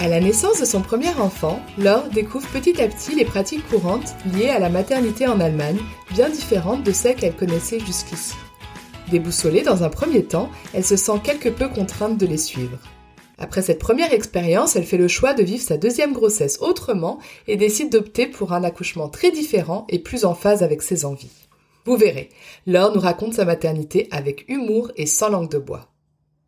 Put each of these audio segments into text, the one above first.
À la naissance de son premier enfant, Laure découvre petit à petit les pratiques courantes liées à la maternité en Allemagne, bien différentes de celles qu'elle connaissait jusqu'ici. Déboussolée dans un premier temps, elle se sent quelque peu contrainte de les suivre. Après cette première expérience, elle fait le choix de vivre sa deuxième grossesse autrement et décide d'opter pour un accouchement très différent et plus en phase avec ses envies. Vous verrez, Laure nous raconte sa maternité avec humour et sans langue de bois.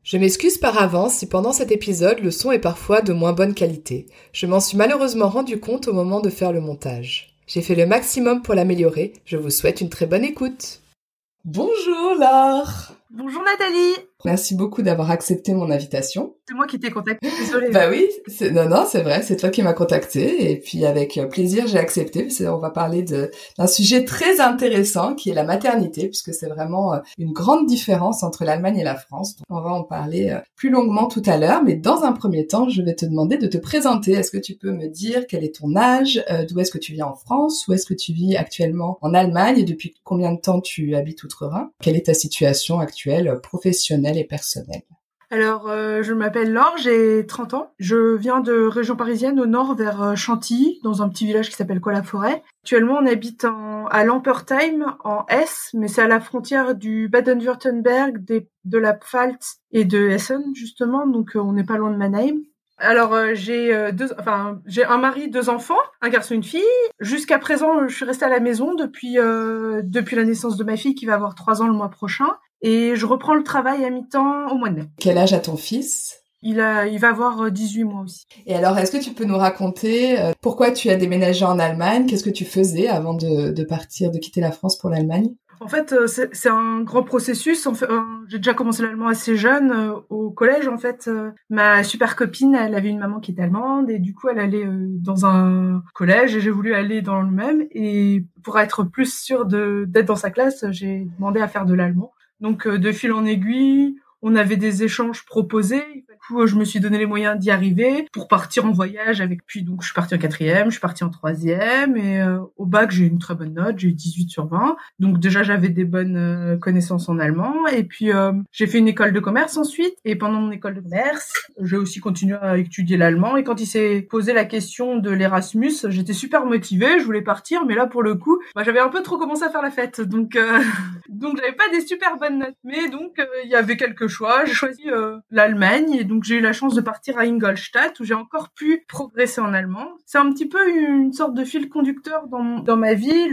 Je m'excuse par avance si pendant cet épisode le son est parfois de moins bonne qualité. Je m'en suis malheureusement rendu compte au moment de faire le montage. J'ai fait le maximum pour l'améliorer. Je vous souhaite une très bonne écoute. Bonjour Laure Bonjour Nathalie Merci beaucoup d'avoir accepté mon invitation. C'est moi qui t'ai contacté, désolée. bah oui, non non, c'est vrai, c'est toi qui m'as contacté et puis avec euh, plaisir j'ai accepté parce qu'on va parler d'un sujet très intéressant qui est la maternité puisque c'est vraiment euh, une grande différence entre l'Allemagne et la France. On va en parler euh, plus longuement tout à l'heure, mais dans un premier temps, je vais te demander de te présenter. Est-ce que tu peux me dire quel est ton âge, d'où est-ce que tu viens en France, où est-ce que tu vis actuellement en Allemagne et depuis combien de temps tu habites outre-Rhin? Quelle est ta situation actuelle professionnelle et personnel alors, euh, je m'appelle Laure, j'ai 30 ans. Je viens de région parisienne au nord vers euh, Chantilly, dans un petit village qui s'appelle Colla-Forêt. Actuellement, on habite à Lampertheim, en Hesse, mais c'est à la frontière du Baden-Württemberg, de la Pfalz et de Hessen, justement, donc euh, on n'est pas loin de Mannheim. Alors j'ai deux, enfin j'ai un mari, deux enfants, un garçon, une fille. Jusqu'à présent, je suis restée à la maison depuis depuis la naissance de ma fille qui va avoir trois ans le mois prochain. Et je reprends le travail à mi-temps au mois de mai. Quel âge a ton fils? Il, a, il va avoir 18 euh, mois aussi. Et alors, est-ce que tu peux nous raconter euh, pourquoi tu as déménagé en Allemagne? Qu'est-ce que tu faisais avant de, de partir, de quitter la France pour l'Allemagne? En fait, euh, c'est un grand processus. J'ai déjà commencé l'allemand assez jeune au collège. En fait, ma super copine, elle avait une maman qui était allemande et du coup, elle allait dans un collège et j'ai voulu aller dans le même. Et pour être plus sûre d'être dans sa classe, j'ai demandé à faire de l'allemand. Donc euh, de fil en aiguille, on avait des échanges proposés je me suis donné les moyens d'y arriver pour partir en voyage avec. Puis donc, je suis partie en quatrième, je suis partie en troisième et euh, au bac, j'ai eu une très bonne note, j'ai eu 18 sur 20. Donc déjà, j'avais des bonnes euh, connaissances en allemand. Et puis, euh, j'ai fait une école de commerce ensuite. Et pendant mon école de commerce, j'ai aussi continué à étudier l'allemand. Et quand il s'est posé la question de l'Erasmus, j'étais super motivée, je voulais partir. Mais là, pour le coup, bah, j'avais un peu trop commencé à faire la fête. Donc, donc j'avais pas des super bonnes notes. Mais donc, il y avait quelques choix. J'ai choisi l'Allemagne. Et donc, j'ai eu la chance de partir à Ingolstadt où j'ai encore pu progresser en allemand. C'est un petit peu une sorte de fil conducteur dans, dans ma vie,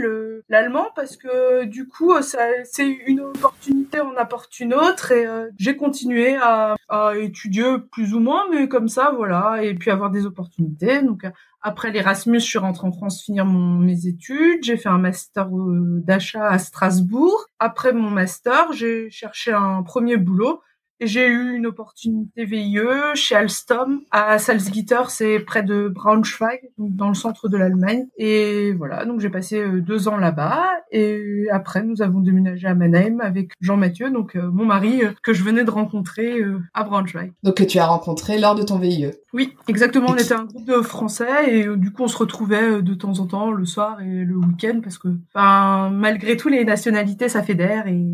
l'allemand, parce que du coup, c'est une opportunité en apporte une autre et euh, j'ai continué à, à, étudier plus ou moins, mais comme ça, voilà, et puis avoir des opportunités. Donc après l'Erasmus, je suis rentrée en France finir mon, mes études. J'ai fait un master euh, d'achat à Strasbourg. Après mon master, j'ai cherché un premier boulot j'ai eu une opportunité VIE chez Alstom à Salzgitter, c'est près de Braunschweig, dans le centre de l'Allemagne. Et voilà, donc j'ai passé euh, deux ans là-bas. Et après, nous avons déménagé à Mannheim avec Jean-Mathieu, donc euh, mon mari euh, que je venais de rencontrer à Braunschweig. Donc que tu as rencontré lors de ton VIE. Oui, exactement. On était un groupe de Français et du coup on se retrouvait de temps en temps le soir et le week-end parce que, enfin, malgré tout les nationalités ça fédère et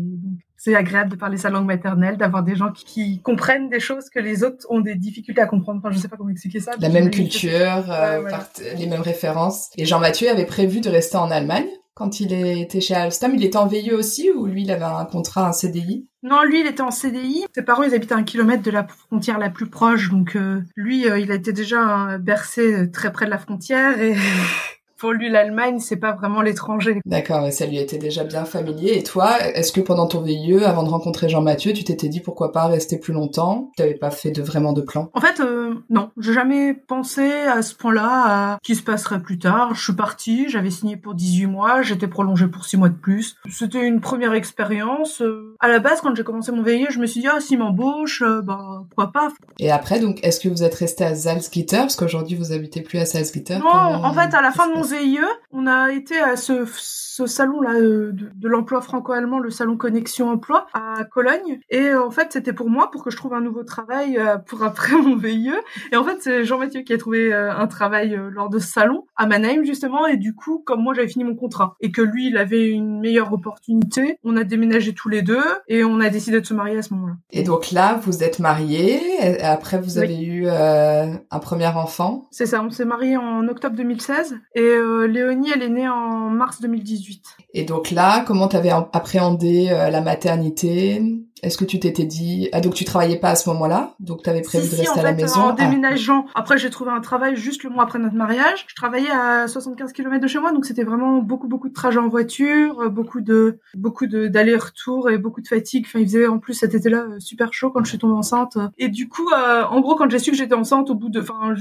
c'est agréable de parler sa langue maternelle, d'avoir des gens qui, comprennent des choses que les autres ont des difficultés à comprendre. Enfin, je sais pas comment expliquer ça. La même culture, euh, les mêmes références. Et Jean-Mathieu avait prévu de rester en Allemagne quand il était chez Alstom. Il était en VIE aussi ou lui, il avait un contrat, un CDI non, lui, il était en CDI. Ses parents, ils habitaient un kilomètre de la frontière la plus proche, donc euh, lui, euh, il a été déjà bercé très près de la frontière et pour lui, l'Allemagne, c'est pas vraiment l'étranger. D'accord, et ça lui était déjà bien familier. Et toi, est-ce que pendant ton VIE, avant de rencontrer Jean-Mathieu, tu t'étais dit pourquoi pas rester plus longtemps? Tu n'avais pas fait de vraiment de plan? En fait, euh, non, j'ai jamais pensé à ce point-là, à qui se passerait plus tard. Je suis partie, j'avais signé pour 18 mois, j'étais prolongée pour 6 mois de plus. C'était une première expérience. Euh, à la base, quand j'ai commencé mon VIE, je me suis dit, ah, s'il m'embauche, euh, bah, pourquoi pas Et après, donc, est-ce que vous êtes resté à Salzgitter? Parce qu'aujourd'hui, vous habitez plus à Salzgitter Non, en fait, à la fin de mon VIE, on a été à ce, ce salon-là euh, de, de l'emploi franco-allemand, le salon Connexion Emploi à Cologne. Et euh, en fait, c'était pour moi, pour que je trouve un nouveau travail euh, pour après mon VIE. Et en fait, c'est Jean-Mathieu qui a trouvé un travail lors de ce salon à Mannheim, justement. Et du coup, comme moi, j'avais fini mon contrat et que lui, il avait une meilleure opportunité, on a déménagé tous les deux et on a décidé de se marier à ce moment-là. Et donc là, vous êtes mariés. Et après, vous avez eu un premier enfant. C'est ça, on s'est mariés en octobre 2016 et euh, Léonie, elle est née en mars 2018. Et donc là, comment tu avais appréhendé euh, la maternité? Est-ce que tu t'étais dit ah donc tu travaillais pas à ce moment-là donc tu avais prévu de rester à la maison? En ah. déménageant. Après j'ai trouvé un travail juste le mois après notre mariage. Je travaillais à 75 km de chez moi donc c'était vraiment beaucoup beaucoup de trajets en voiture euh, beaucoup de beaucoup de d'aller-retour et beaucoup de fatigue. Enfin il faisait en plus cet été-là euh, super chaud quand je suis tombée enceinte. Et du coup euh, en gros quand j'ai su que j'étais enceinte au bout de enfin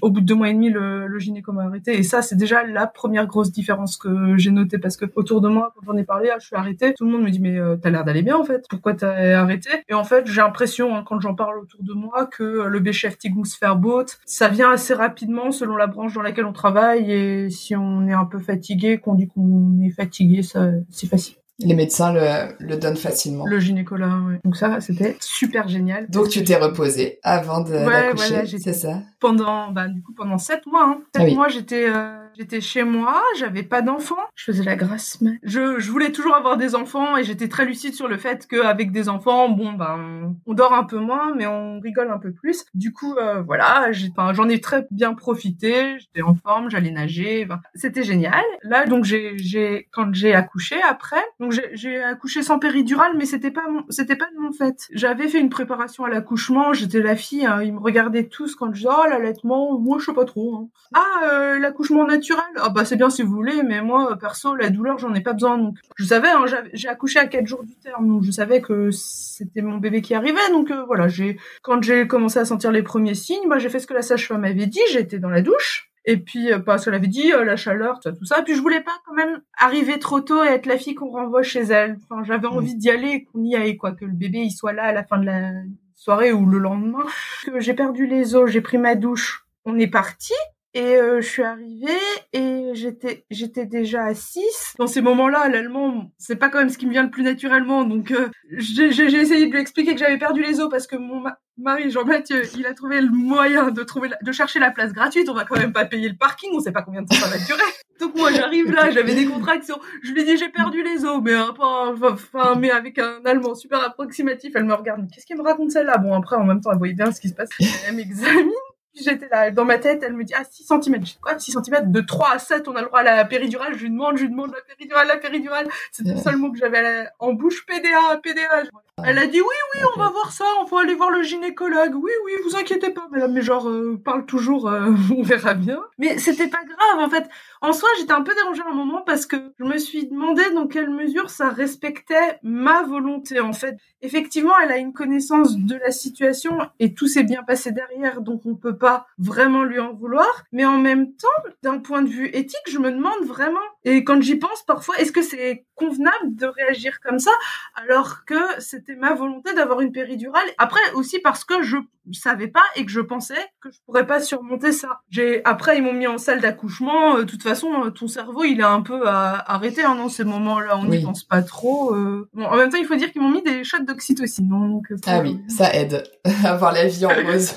au bout de deux mois et demi le, le gynéco m'a arrêté et ça c'est déjà la première grosse différence que j'ai notée parce que autour de moi quand j'en ai parlé ah, je suis arrêtée tout le monde me dit mais t'as l'air d'aller bien en fait. Pourquoi t'as arrêté. Et en fait, j'ai l'impression, hein, quand j'en parle autour de moi, que euh, le Beschäftigungsverbot, ça vient assez rapidement selon la branche dans laquelle on travaille. Et si on est un peu fatigué, qu'on dit qu'on est fatigué, ça, c'est facile. Les médecins le, le donnent facilement. Le gynécologue, oui. Donc ça, c'était super génial. Donc tu t'es reposée avant de ouais, voilà, c'est ça? Pendant, bah, du coup, pendant sept mois. Hein. Sept ah mois, j'étais euh, J'étais chez moi, j'avais pas d'enfants, je faisais la grasse mais Je, je voulais toujours avoir des enfants et j'étais très lucide sur le fait qu'avec des enfants, bon ben, on dort un peu moins, mais on rigole un peu plus. Du coup, euh, voilà, j'en ai très bien profité. J'étais en forme, j'allais nager, c'était génial. Là, donc j'ai, quand j'ai accouché après, donc j'ai accouché sans péridurale, mais c'était pas c'était pas de mon fait. J'avais fait une préparation à l'accouchement, j'étais la fille, hein, ils me regardaient tous quand je disais oh l'allaitement, moi je sais pas trop. Hein. Ah euh, l'accouchement naturel ah bah c'est bien si vous voulez, mais moi perso la douleur j'en ai pas besoin. Donc je savais, hein, j'ai accouché à 4 jours du terme, donc je savais que c'était mon bébé qui arrivait. Donc euh, voilà, j'ai quand j'ai commencé à sentir les premiers signes, bah j'ai fait ce que la sage-femme avait dit, j'étais dans la douche. Et puis euh, parce qu'elle avait dit euh, la chaleur, tout ça, tout ça. Puis je voulais pas quand même arriver trop tôt et être la fille qu'on renvoie chez elle. Enfin j'avais envie d'y aller qu'on y aille quoi, que le bébé il soit là à la fin de la soirée ou le lendemain. Que j'ai perdu les os, j'ai pris ma douche, on est parti. Et euh, je suis arrivée et j'étais j'étais déjà à 6. Dans ces moments-là, l'allemand, c'est pas quand même ce qui me vient le plus naturellement. Donc euh, j'ai essayé de lui expliquer que j'avais perdu les os parce que mon mari Jean-Mathieu, il a trouvé le moyen de trouver de chercher la place gratuite. On va quand même pas payer le parking, on sait pas combien de temps ça va durer. Donc moi j'arrive là, j'avais des contractions. Je lui dis j'ai perdu les os, mais enfin mais avec un allemand super approximatif. Elle me regarde, qu'est-ce qu'il me raconte celle-là? Bon après en même temps elle voyait bien ce qui se passe. Elle m'examine j'étais là, dans ma tête, elle me dit, ah, 6 cm. J'ai quoi, 6 cm? De 3 à 7, on a le droit à la péridurale. Je lui demande, je lui demande la péridurale, la péridurale. C'était le seul mot que j'avais en bouche. PDA, PDA. Elle a dit, oui, oui, on va voir ça, on va aller voir le gynécologue. Oui, oui, vous inquiétez pas, madame. Mais genre, euh, parle toujours, euh, on verra bien. Mais c'était pas grave, en fait. En soi, j'étais un peu dérangée à un moment parce que je me suis demandé dans quelle mesure ça respectait ma volonté, en fait. Effectivement, elle a une connaissance de la situation et tout s'est bien passé derrière, donc on peut pas vraiment lui en vouloir. Mais en même temps, d'un point de vue éthique, je me demande vraiment, et quand j'y pense parfois, est-ce que c'est convenable de réagir comme ça alors que c'était ma volonté d'avoir une péridurale? Après aussi parce que je savais pas et que je pensais que je pourrais pas surmonter ça. J'ai après ils m'ont mis en salle d'accouchement. Euh, de toute façon, euh, ton cerveau il est un peu arrêté hein, dans ces moments-là. On n'y pense pas trop. Euh. Bon, en même temps, il faut dire qu'ils m'ont mis des shots d'oxytocine. Donc, ah oui, ça aide à avoir la vie en rose.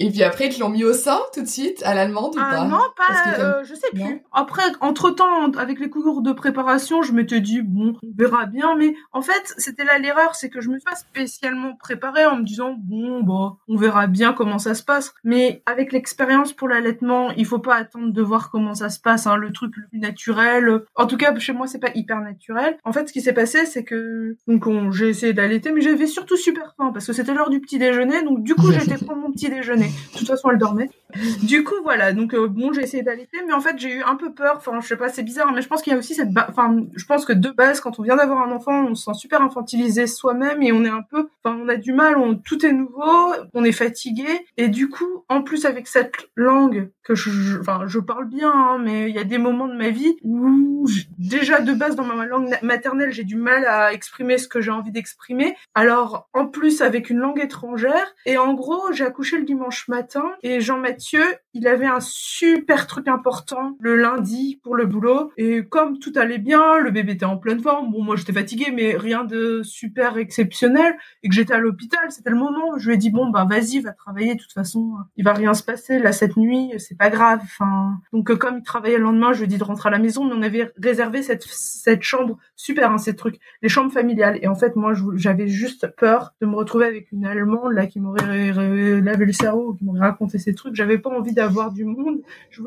Et puis après, ils te l'ont mis au sein tout de suite, à l'allemande ou ah pas? Non, pas, euh, je sais plus. Après, entre-temps, avec les cours de préparation, je m'étais dit, bon, on verra bien. Mais en fait, c'était là l'erreur, c'est que je me suis pas spécialement préparée en me disant, bon, bah, on verra bien comment ça se passe. Mais avec l'expérience pour l'allaitement, il faut pas attendre de voir comment ça se passe, hein, le truc le plus naturel. En tout cas, chez moi, c'est pas hyper naturel. En fait, ce qui s'est passé, c'est que, donc, j'ai essayé d'allaiter, mais j'avais surtout super faim parce que c'était l'heure du petit déjeuner. Donc, du coup, j'ai été prendre mon petit déjeuner. De toute façon, elle dormait. Du coup, voilà. Donc, euh, bon, j'ai essayé d'allaiter, mais en fait, j'ai eu un peu peur. Enfin, je sais pas, c'est bizarre, mais je pense qu'il y a aussi cette, enfin, je pense que de base, quand on vient d'avoir un enfant, on se sent super infantilisé soi-même et on est un peu, enfin, on a du mal, on, tout est nouveau, on est fatigué. Et du coup, en plus, avec cette langue que je, enfin, je parle bien, hein, mais il y a des moments de ma vie où, déjà, de base, dans ma langue maternelle, j'ai du mal à exprimer ce que j'ai envie d'exprimer. Alors, en plus, avec une langue étrangère, et en gros, j'ai accouché le dimanche matin et Jean-Mathieu Il avait un super truc important le lundi pour le boulot. Et comme tout allait bien, le bébé était en pleine forme. Bon, moi, j'étais fatiguée, mais rien de super exceptionnel. Et que j'étais à l'hôpital, c'était le moment. Je lui ai dit, bon, bah, vas-y, va travailler. De toute façon, il va rien se passer. Là, cette nuit, c'est pas grave. Enfin, donc, comme il travaillait le lendemain, je lui ai dit de rentrer à la maison. Mais on avait réservé cette, cette chambre super, hein, ces trucs, les chambres familiales. Et en fait, moi, j'avais juste peur de me retrouver avec une Allemande, là, qui m'aurait lavé le cerveau, qui m'aurait raconté ces trucs. Pas envie d'avoir du monde.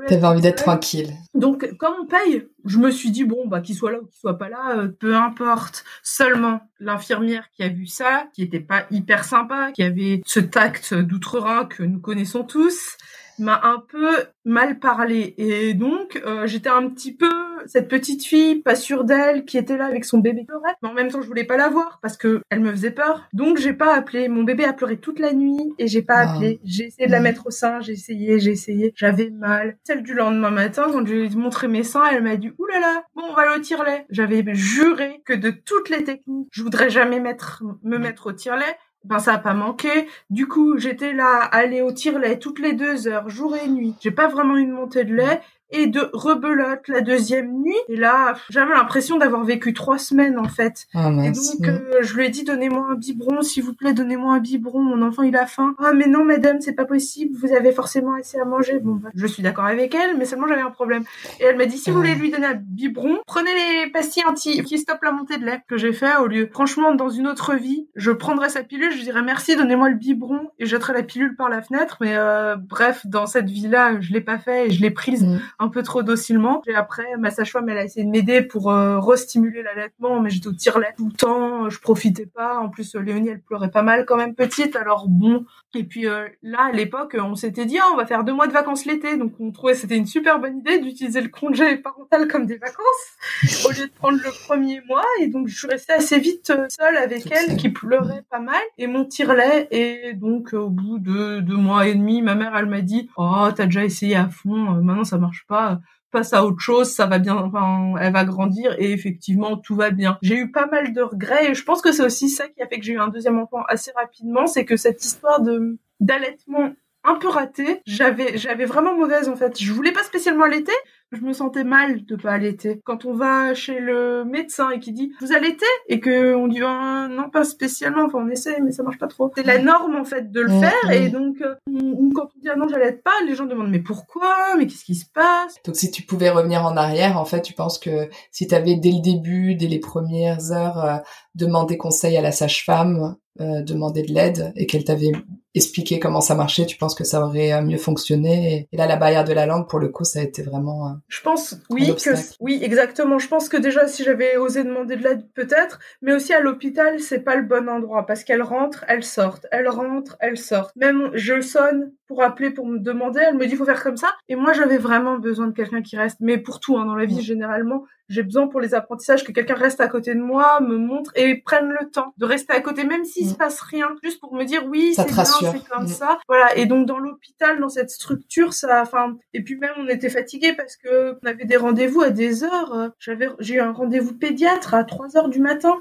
T'avais envie d'être tranquille. Donc, comme on paye, je me suis dit, bon, bah, qu'il soit là ou qu'il soit pas là, euh, peu importe. Seulement, l'infirmière qui a vu ça, qui était pas hyper sympa, qui avait ce tact d'outre-Rhin que nous connaissons tous, m'a un peu mal parlé. Et donc euh, j'étais un petit peu cette petite fille pas sûre d'elle qui était là avec son bébé. Mais en même temps je voulais pas la voir parce que elle me faisait peur. Donc j'ai pas appelé. Mon bébé a pleuré toute la nuit et j'ai pas ah. appelé. J'ai essayé de la mettre au sein. J'ai essayé j'ai essayé. J'avais mal. Celle du lendemain matin quand je lui ai montré mes seins elle m'a dit oulala bon on va aller au tire-lait j'avais juré que de toutes les techniques je voudrais jamais mettre me mettre au tire-lait ben ça a pas manqué. Du coup, j'étais là, aller au tire-lait toutes les deux heures, jour et nuit. J'ai pas vraiment une montée de lait et de rebelote la deuxième nuit. Et là, j'avais l'impression d'avoir vécu trois semaines en fait. Ah, et donc, euh, je lui ai dit, donnez-moi un biberon, s'il vous plaît, donnez-moi un biberon. Mon enfant, il a faim. Ah, mais non, madame, c'est pas possible. Vous avez forcément assez à manger. Bon, bah, je suis d'accord avec elle, mais seulement j'avais un problème. Et elle m'a dit, si vous voulez lui donner un biberon, prenez les pastilles anti qui stoppent la montée de lait que j'ai fait au lieu. Franchement, dans une autre vie, je prendrais sa pilule, je dirais merci, donnez-moi le biberon et je jetterais la pilule par la fenêtre. Mais euh, bref, dans cette vie-là, je l'ai pas fait et je l'ai prise. Mm un peu trop docilement. Et après, ma sage-femme, elle a essayé de m'aider pour euh, restimuler l'allaitement, mais j'étais au tire-lait tout le temps, je profitais pas. En plus, Léonie, elle pleurait pas mal quand même petite, alors bon. Et puis euh, là, à l'époque, on s'était dit, ah, on va faire deux mois de vacances l'été, donc on trouvait c'était une super bonne idée d'utiliser le congé parental comme des vacances au lieu de prendre le premier mois. Et donc, je suis restée assez vite euh, seule avec elle, qui pleurait pas mal, et mon tire-lait. Et donc, au bout de deux mois et demi, ma mère, elle m'a dit, oh, t'as déjà essayé à fond, maintenant ça marche pas passe à autre chose, ça va bien, enfin, elle va grandir et effectivement tout va bien. J'ai eu pas mal de regrets et je pense que c'est aussi ça qui a fait que j'ai eu un deuxième enfant assez rapidement, c'est que cette histoire de d'allaitement un peu raté, j'avais j'avais vraiment mauvaise en fait. Je voulais pas spécialement allaiter, je me sentais mal de pas allaiter. Quand on va chez le médecin et qui dit vous allaitez? et que on dit oh, non pas spécialement, enfin on essaie mais ça marche pas trop. C'est la norme en fait de le faire. et donc euh, quand on dit ah non j'allaite pas, les gens demandent mais pourquoi, mais qu'est-ce qui se passe? Donc si tu pouvais revenir en arrière, en fait tu penses que si tu avais dès le début, dès les premières heures euh, demandé conseil à la sage-femme, euh, demandé de l'aide et qu'elle t'avait expliqué comment ça marchait, tu penses que ça aurait mieux fonctionné? Et là la barrière de la langue pour le coup ça a été vraiment je pense, oui, que, oui, exactement. Je pense que déjà, si j'avais osé demander de l'aide, peut-être, mais aussi à l'hôpital, c'est pas le bon endroit parce qu'elle rentre, elle sort, elle rentre, elle sort. Même je sonne pour appeler, pour me demander, elle me dit faut faire comme ça. Et moi, j'avais vraiment besoin de quelqu'un qui reste. Mais pour tout, hein, dans la vie, généralement, j'ai besoin pour les apprentissages que quelqu'un reste à côté de moi, me montre et prenne le temps de rester à côté, même s'il se mm. passe rien, juste pour me dire oui, c'est bien, c'est comme mm. ça. Voilà. Et donc dans l'hôpital, dans cette structure, ça, enfin, et puis même on était fatigué parce que on avait des rendez-vous à des heures. J'avais, j'ai eu un rendez-vous pédiatre à 3 heures du matin.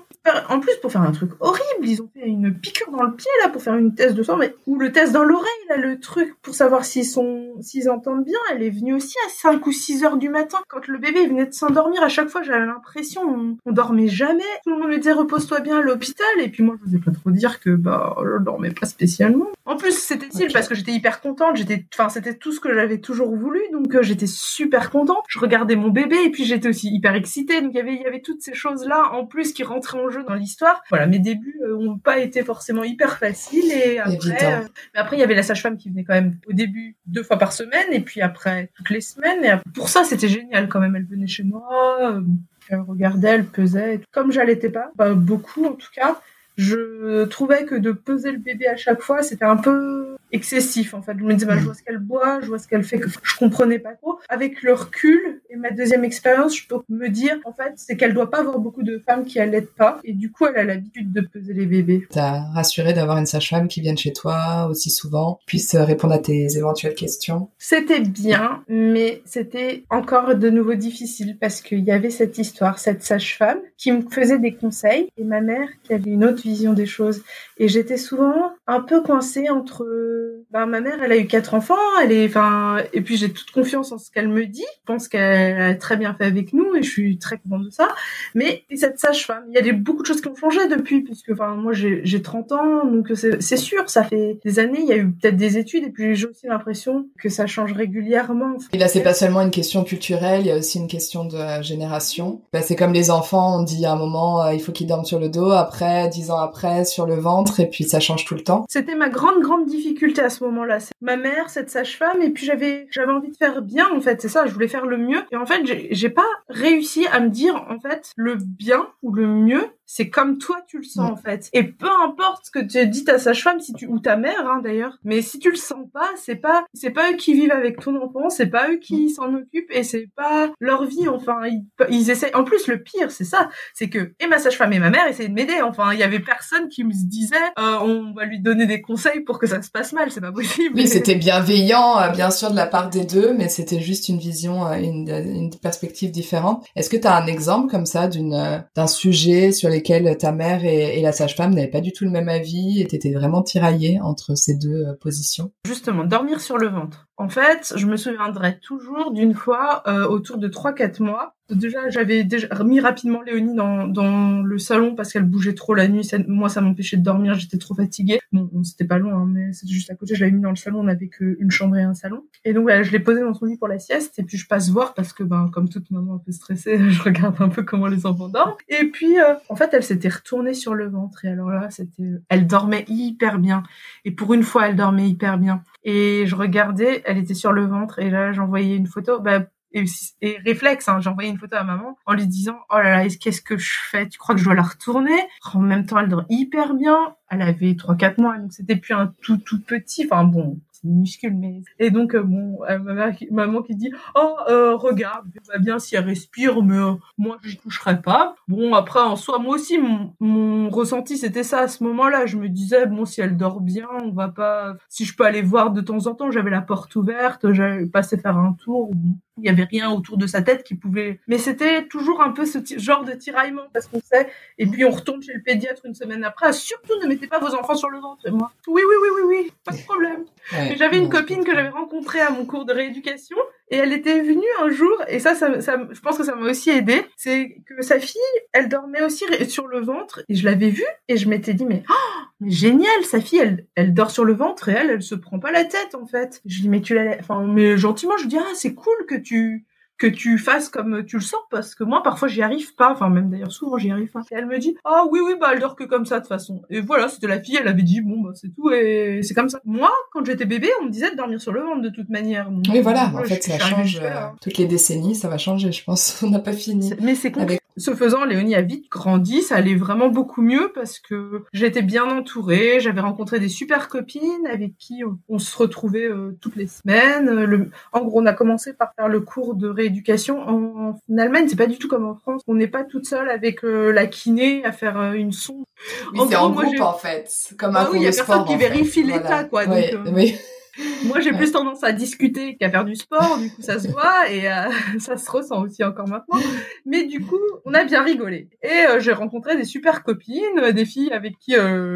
En plus, pour faire un truc horrible, ils ont fait une piqûre dans le pied là pour faire une thèse de sang, mais ou le test dans l'oreille là, le truc pour savoir s'ils sont, s'ils entendent bien. Elle est venue aussi à 5 ou 6 heures du matin quand le bébé venait de s'endormir à chaque fois, j'avais l'impression on, on, dormait jamais. Tout le monde me disait repose-toi bien à l'hôpital. Et puis moi, je n'osais pas trop dire que bah je dormais pas spécialement. En plus, c'était utile parce que j'étais hyper contente. J'étais, enfin, c'était tout ce que j'avais toujours voulu. Donc euh, j'étais super contente. Je regardais mon bébé et puis j'étais aussi hyper excitée. Donc il y avait, il y avait toutes ces choses là en plus qui rentraient en jeu dans l'histoire. Voilà, mes débuts euh, ont pas été forcément hyper faciles. Et après, euh, mais après il y avait la sage-femme qui venait quand même au début deux fois par semaine et puis après toutes les semaines. Et pour ça, c'était génial quand même. Elle venait chez moi elle regardait, elle pesait. Comme j'allaitais pas, pas beaucoup en tout cas, je trouvais que de peser le bébé à chaque fois, c'était un peu excessif en fait. Je me disais, bah, je vois ce qu'elle boit, je vois ce qu'elle fait, que je comprenais pas trop. Avec le recul et ma deuxième expérience, je peux me dire en fait, c'est qu'elle doit pas avoir beaucoup de femmes qui allaitent pas et du coup, elle a l'habitude de peser les bébés. T'as rassuré d'avoir une sage-femme qui vienne chez toi aussi souvent, puisse répondre à tes éventuelles questions? C'était bien, mais c'était encore de nouveau difficile parce qu'il y avait cette histoire, cette sage-femme qui me faisait des conseils et ma mère qui avait une autre vision des choses et j'étais souvent un peu coincée entre que bah, ma mère, elle a eu quatre enfants, elle est, enfin, et puis j'ai toute confiance en ce qu'elle me dit. Je pense qu'elle a très bien fait avec nous et je suis très contente de ça. Mais cette sage-femme, il y a des, beaucoup de choses qui ont changé depuis, puisque enfin, moi j'ai 30 ans, donc c'est sûr, ça fait des années, il y a eu peut-être des études et puis j'ai aussi l'impression que ça change régulièrement. Et là, c'est pas seulement une question culturelle, il y a aussi une question de génération. Bah, c'est comme les enfants, on dit à un moment, euh, il faut qu'ils dorment sur le dos, après, dix ans après, sur le ventre, et puis ça change tout le temps. C'était ma grande, grande difficulté à ce moment-là. Ma mère, cette sage-femme, et puis j'avais, j'avais envie de faire bien, en fait, c'est ça, je voulais faire le mieux. Et en fait, j'ai pas réussi à me dire, en fait, le bien ou le mieux, c'est comme toi tu le sens en fait. Et peu importe ce que tu dit ta sage-femme si tu ou ta mère hein, d'ailleurs, mais si tu le sens pas, c'est pas c'est pas eux qui vivent avec ton enfant, c'est pas eux qui s'en occupent et c'est pas leur vie enfin ils, ils essaient en plus le pire c'est ça, c'est que et ma sage-femme et ma mère essayaient de m'aider enfin, il y avait personne qui me disait euh, on va lui donner des conseils pour que ça se passe mal, c'est pas possible. Oui, c'était bienveillant euh, bien sûr de la part des deux, mais c'était juste une vision euh, une, une perspective différente. Est-ce que tu as un exemple comme ça d'une d'un sujet sur les ta mère et, la sage-femme n'avaient pas du tout le même avis et t'étais vraiment tiraillée entre ces deux euh, positions Justement, dormir sur le ventre. En fait, je me souviendrai toujours d'une fois euh, autour de 3-4 mois. Déjà, j'avais déjà mis rapidement Léonie dans, dans le salon parce qu'elle bougeait trop la nuit. moi, ça m'empêchait de dormir. J'étais trop fatiguée. Bon, c'était pas loin, hein, mais c'était juste à côté. Je l'avais mis dans le salon. On n'avait qu'une chambre et un salon. Et donc, je l'ai posée dans son lit pour la sieste. Et puis, je passe voir parce que, ben, comme toute maman un peu stressée, je regarde un peu comment les enfants dorment. Et puis, euh, en fait, elle s'était retournée sur le ventre. Et alors là, c'était, elle dormait hyper bien. Et pour une fois, elle dormait hyper bien. Et je regardais, elle était sur le ventre et là j'envoyais une photo. Bah, et, réflexe, hein, j'envoyais une photo à maman en lui disant oh là là, qu'est-ce que je fais? Tu crois que je dois la retourner En même temps, elle dort hyper bien. Elle avait trois quatre mois, donc c'était plus un tout tout petit. Enfin bon, minuscule, mais et donc euh, bon, euh, ma maman qui dit oh euh, regarde, va bien si elle respire, mais euh, moi j'y toucherai pas. Bon après en soi, moi aussi mon, mon ressenti c'était ça à ce moment-là. Je me disais bon si elle dort bien, on va pas. Si je peux aller voir de temps en temps, j'avais la porte ouverte, j'allais passer faire un tour. Il y avait rien autour de sa tête qui pouvait. Mais c'était toujours un peu ce genre de tiraillement parce qu'on sait. Et puis on retourne chez le pédiatre une semaine après. Surtout ne mettez pas vos enfants sur le ventre. moi, oui oui oui oui oui, pas de problème. J'avais une copine que j'avais rencontrée à mon cours de rééducation et elle était venue un jour et ça, ça, je pense que ça m'a aussi aidé. C'est que sa fille, elle dormait aussi sur le ventre et je l'avais vue et je m'étais dit mais, oh, mais génial, sa fille, elle, elle dort sur le ventre et elle, elle se prend pas la tête en fait. Je lui dis mais tu l'as, enfin mais gentiment, je lui dis ah c'est cool que tu que tu fasses comme tu le sens parce que moi parfois j'y arrive pas. Enfin même d'ailleurs souvent j'y arrive pas. Et elle me dit ah oui oui bah elle dort que comme ça de toute façon et voilà c'était la fille elle avait dit bon bah c'est tout et c'est comme ça moi quand j'étais bébé on me disait de dormir sur le ventre de toute manière. Oui voilà. En fait ça change euh, toutes les décennies ça va changer je pense. On n'a pas fini mais c'est avec... ce faisant Léonie a vite grandi ça allait vraiment beaucoup mieux parce que j'étais bien entourée j'avais rencontré des super copines avec qui on, se retrouvait euh, toutes les semaines le... en gros on a commencé par faire le cours de éducation en, Allemagne, c'est pas du tout comme en France. On n'est pas toute seule avec euh, la kiné à faire euh, une sonde. Oui, c'est en groupe en fait, comme un ah oui, il y a personne qui vérifie l'état, quoi. Donc, oui. Moi, j'ai plus tendance à discuter qu'à faire du sport, du coup, ça se voit et euh, ça se ressent aussi encore maintenant. Mais du coup, on a bien rigolé. Et euh, j'ai rencontré des super copines, euh, des filles avec qui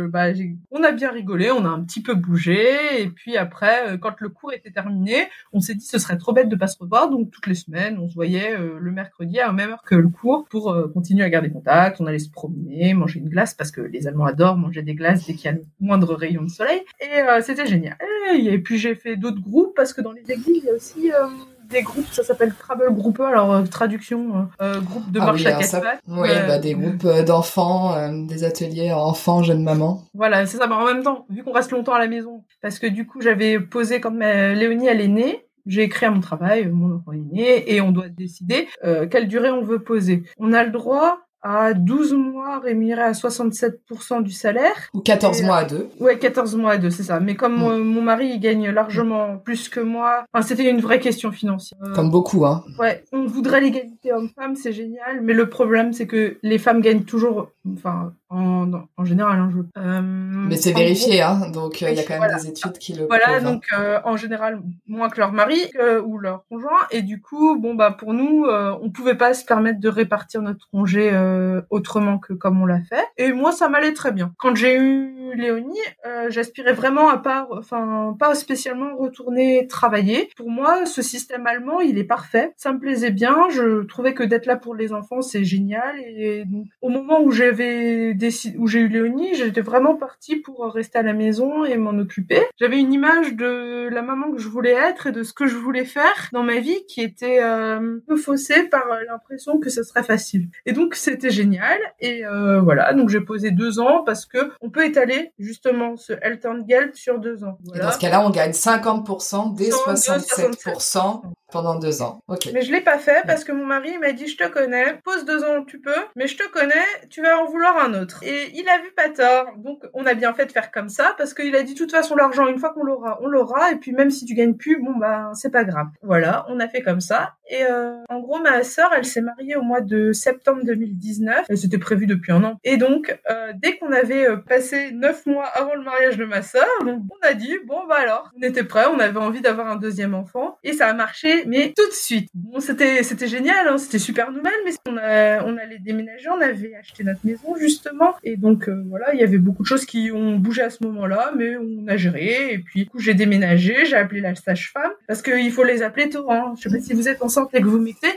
bah, on a bien rigolé, on a un petit peu bougé. Et puis après, quand le cours était terminé, on s'est dit ce serait trop bête de pas se revoir. Donc toutes les semaines, on se voyait le mercredi à la même heure que le cours pour continuer à garder contact. On allait se promener, manger une glace parce que les Allemands adorent manger des glaces dès qu'il y a le moindre rayon de soleil. Et c'était génial. Et il y avait puis j'ai fait d'autres groupes parce que dans les églises, il y a aussi euh, des groupes, ça s'appelle Travel Group, alors euh, traduction, euh, groupe de ah marche à quatre pattes. Oui, bah, des groupes d'enfants, des ateliers enfants, jeunes mamans. Voilà, c'est ça. Mais en même temps, vu qu'on reste longtemps à la maison, parce que du coup, j'avais posé quand Léonie, elle est née, j'ai écrit à mon travail, mon enfant est né, et on doit décider quelle durée on veut poser. On a le droit à 12 mois rémunéré à 67% du salaire. Ou 14 mois à 2. Ouais, 14 mois à 2, c'est ça. Mais comme mm. mon mari il gagne largement plus que moi, enfin, c'était une vraie question financière. Comme beaucoup, hein. Ouais, on voudrait l'égalité homme-femme, c'est génial, mais le problème c'est que les femmes gagnent toujours, enfin, en, en général, hein, je... euh, mais c'est vérifié, hein, donc euh, il y a quand même des études qui le Voilà, donc euh, en général, moins que leur mari ou leur conjoint, et du coup, bon bah pour nous, euh, on pouvait pas se permettre de répartir notre congé autrement que comme on l'a fait. Et moi, ça m'allait très bien. Quand j'ai eu Léonie, euh, j'aspirais vraiment à pas, enfin, pas spécialement retourner travailler. Pour moi, ce système allemand, il est parfait. Ça me plaisait bien. Je trouvais que d'être là pour les enfants, c'est génial. Et donc, au moment où j'avais décidé, où j'ai eu Léonie, j'étais vraiment partie pour rester à la maison et m'en occuper. J'avais une image de la maman que je voulais être et de ce que je voulais faire dans ma vie qui était un peu faussée par l'impression que ce serait facile. Et donc, c'était génial. Et euh, voilà, donc j'ai posé deux ans parce que on peut étaler justement ce Geld sur deux ans. Et dans ce cas-là, on gagne 50% des 67% pendant deux ans. Mais je l'ai pas fait parce que mon mari m'a dit je te connais, pose deux ans tu peux, mais je te connais, tu vas en vouloir un autre. Et il a vu pas tort. Donc on a bien fait de faire comme ça parce qu'il a dit de toute façon l'argent une fois qu'on l'aura, on l'aura et puis même si tu gagnes plus, bon bah c'est pas grave. Voilà, on a fait comme ça. Et euh, en gros ma sœur, elle s'est mariée au mois de septembre 2019. C'était prévu depuis un an. Et donc euh, dès qu'on avait euh, passé neuf mois avant le mariage de ma sœur, on a dit bon bah alors, on était prêts, on avait envie d'avoir un deuxième enfant et ça a marché mais tout de suite. Bon, c'était c'était génial, hein, c'était super nouvelle, mais on, a, on allait déménager, on avait acheté notre maison justement, et donc euh, voilà, il y avait beaucoup de choses qui ont bougé à ce moment-là, mais on a géré. Et puis du coup, j'ai déménagé, j'ai appelé la sage-femme parce qu'il faut les appeler tôt. Hein. Je sais pas si vous êtes enceinte et que vous mixez,